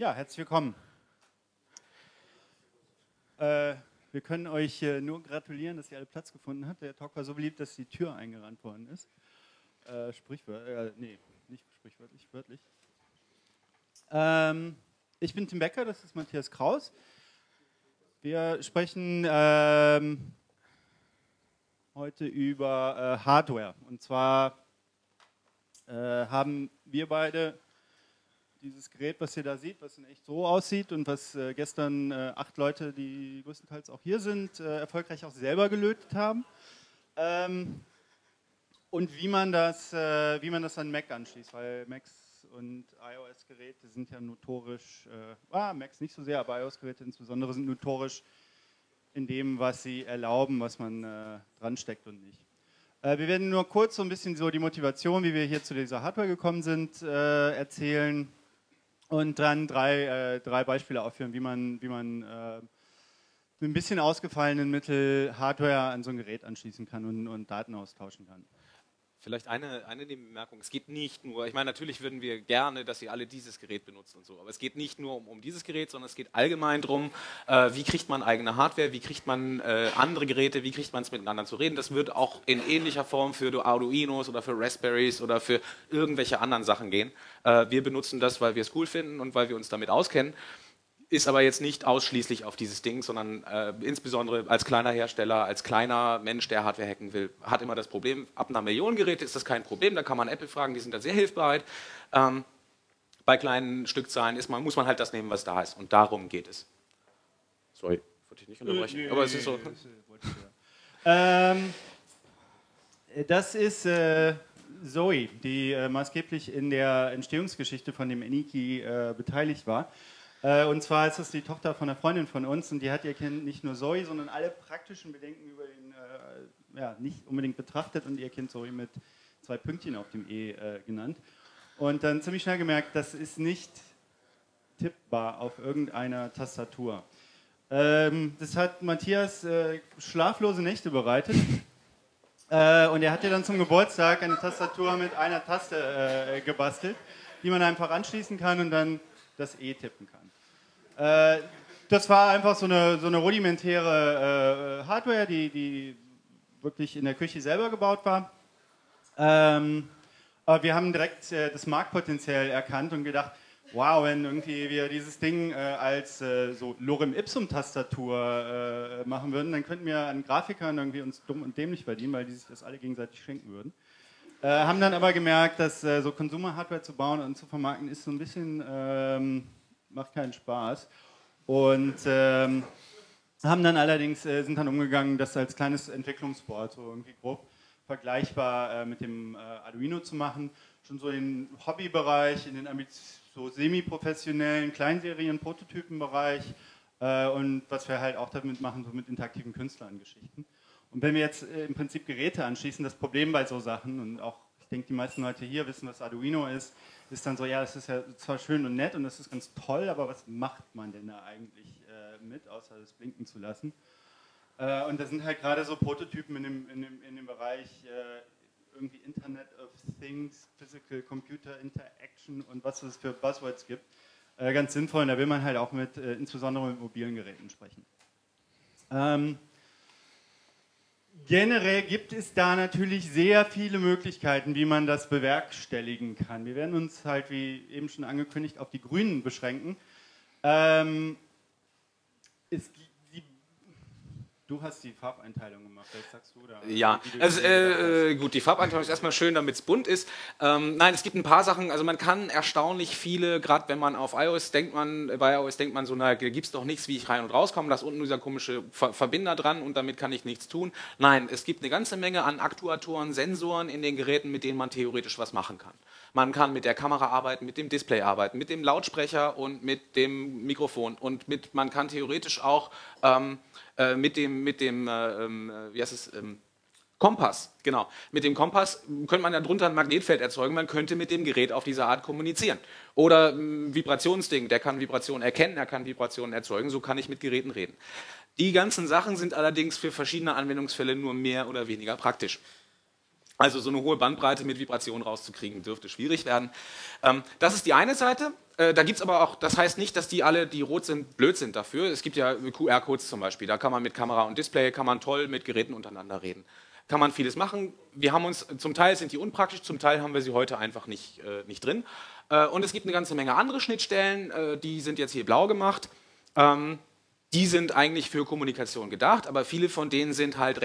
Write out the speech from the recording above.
Ja, herzlich willkommen. Äh, wir können euch äh, nur gratulieren, dass ihr alle Platz gefunden habt. Der Talk war so beliebt, dass die Tür eingerannt worden ist. Äh, sprichwörtlich, äh, nee, nicht sprichwörtlich, wörtlich. Ähm, ich bin Tim Becker, das ist Matthias Kraus. Wir sprechen ähm, heute über äh, Hardware. Und zwar äh, haben wir beide dieses Gerät, was ihr da seht, was in echt so aussieht und was äh, gestern äh, acht Leute, die größtenteils auch hier sind, äh, erfolgreich auch selber gelötet haben. Ähm, und wie man, das, äh, wie man das an Mac anschließt, weil Macs und iOS-Geräte sind ja notorisch, äh, ah, Macs nicht so sehr, aber iOS-Geräte insbesondere sind notorisch in dem, was sie erlauben, was man äh, dran steckt und nicht. wir werden nur kurz so ein bisschen so die Motivation, wie wir hier zu dieser Hardware gekommen sind, erzählen und dann drei, äh, drei Beispiele aufführen, wie man, wie man äh, mit ein bisschen ausgefallenen Mittel Hardware an so ein Gerät anschließen kann und, und Daten austauschen kann. Vielleicht eine, eine Bemerkung. Es geht nicht nur, ich meine, natürlich würden wir gerne, dass Sie alle dieses Gerät benutzen und so, aber es geht nicht nur um, um dieses Gerät, sondern es geht allgemein darum, äh, wie kriegt man eigene Hardware, wie kriegt man äh, andere Geräte, wie kriegt man es miteinander zu reden. Das wird auch in ähnlicher Form für Arduinos oder für Raspberries oder für irgendwelche anderen Sachen gehen. Äh, wir benutzen das, weil wir es cool finden und weil wir uns damit auskennen ist aber jetzt nicht ausschließlich auf dieses Ding, sondern äh, insbesondere als kleiner Hersteller, als kleiner Mensch, der Hardware hacken will, hat immer das Problem, ab einer Million Geräte ist das kein Problem, da kann man Apple fragen, die sind da sehr hilfbereit. Ähm, bei kleinen Stückzahlen ist man, muss man halt das nehmen, was da ist und darum geht es. Sorry, wollte ich nicht unterbrechen, nee, aber es ist so. ähm, das ist äh, Zoe, die äh, maßgeblich in der Entstehungsgeschichte von dem Eniki äh, beteiligt war. Äh, und zwar ist das die Tochter von einer Freundin von uns und die hat ihr Kind nicht nur Zoe, sondern alle praktischen Bedenken über ihn äh, ja, nicht unbedingt betrachtet und ihr Kind Zoe mit zwei Pünktchen auf dem E äh, genannt. Und dann ziemlich schnell gemerkt, das ist nicht tippbar auf irgendeiner Tastatur. Ähm, das hat Matthias äh, schlaflose Nächte bereitet. Äh, und er hat ihr dann zum Geburtstag eine Tastatur mit einer Taste äh, gebastelt, die man einfach anschließen kann und dann das E tippen kann. Äh, das war einfach so eine, so eine rudimentäre äh, Hardware, die, die wirklich in der Küche selber gebaut war. Ähm, aber wir haben direkt äh, das Marktpotenzial erkannt und gedacht, wow, wenn irgendwie wir dieses Ding äh, als äh, so Lorem Ipsum Tastatur äh, machen würden, dann könnten wir an Grafikern irgendwie uns dumm und dämlich verdienen, weil die sich das alle gegenseitig schenken würden. Äh, haben dann aber gemerkt, dass so Consumer Hardware zu bauen und zu vermarkten ist so ein bisschen ähm, macht keinen Spaß. Und ähm, haben dann allerdings, äh, sind dann umgegangen, das als kleines Entwicklungsboard, so irgendwie grob vergleichbar äh, mit dem äh, Arduino zu machen. Schon so den Hobbybereich, in den so semi-professionellen Kleinserien-Prototypenbereich äh, und was wir halt auch damit machen, so mit interaktiven Künstlern-Geschichten. Und wenn wir jetzt äh, im Prinzip Geräte anschließen, das Problem bei so Sachen und auch, ich denke, die meisten Leute hier wissen, was Arduino ist, ist dann so, ja, das ist ja zwar schön und nett und das ist ganz toll, aber was macht man denn da eigentlich äh, mit, außer das blinken zu lassen? Äh, und da sind halt gerade so Prototypen in dem, in dem, in dem Bereich äh, irgendwie Internet of Things, Physical Computer Interaction und was es für Buzzwords gibt, äh, ganz sinnvoll. Und da will man halt auch mit, äh, insbesondere mit mobilen Geräten sprechen. Ähm, Generell gibt es da natürlich sehr viele Möglichkeiten, wie man das bewerkstelligen kann. Wir werden uns halt, wie eben schon angekündigt, auf die Grünen beschränken. Ähm, es gibt Du hast die Farbeinteilung gemacht, vielleicht sagst du da. Ja, also äh, gut, die Farbeinteilung ist erstmal schön, damit es bunt ist. Ähm, nein, es gibt ein paar Sachen, also man kann erstaunlich viele, gerade wenn man auf iOS denkt man, bei iOS denkt man so, na, gibt es doch nichts, wie ich rein und rauskomme, da ist unten dieser komische Ver Verbinder dran und damit kann ich nichts tun. Nein, es gibt eine ganze Menge an Aktuatoren, Sensoren in den Geräten, mit denen man theoretisch was machen kann. Man kann mit der Kamera arbeiten, mit dem Display arbeiten, mit dem Lautsprecher und mit dem Mikrofon und mit, man kann theoretisch auch ähm, äh, mit dem, mit dem äh, ähm, wie heißt es, ähm, Kompass, genau. Mit dem Kompass könnte man ja drunter ein Magnetfeld erzeugen, man könnte mit dem Gerät auf diese Art kommunizieren. Oder ein Vibrationsding, der kann Vibrationen erkennen, er kann Vibrationen erzeugen, so kann ich mit Geräten reden. Die ganzen Sachen sind allerdings für verschiedene Anwendungsfälle nur mehr oder weniger praktisch. Also so eine hohe Bandbreite mit Vibration rauszukriegen, dürfte schwierig werden. Ähm, das ist die eine Seite. Äh, da gibt es aber auch, das heißt nicht, dass die alle, die rot sind, blöd sind dafür. Es gibt ja QR-Codes zum Beispiel. Da kann man mit Kamera und Display, kann man toll mit Geräten untereinander reden. Kann man vieles machen. Wir haben uns, zum Teil sind die unpraktisch, zum Teil haben wir sie heute einfach nicht, äh, nicht drin. Äh, und es gibt eine ganze Menge andere Schnittstellen, die sind jetzt hier blau gemacht. Ähm, die sind eigentlich für Kommunikation gedacht, aber viele von denen sind halt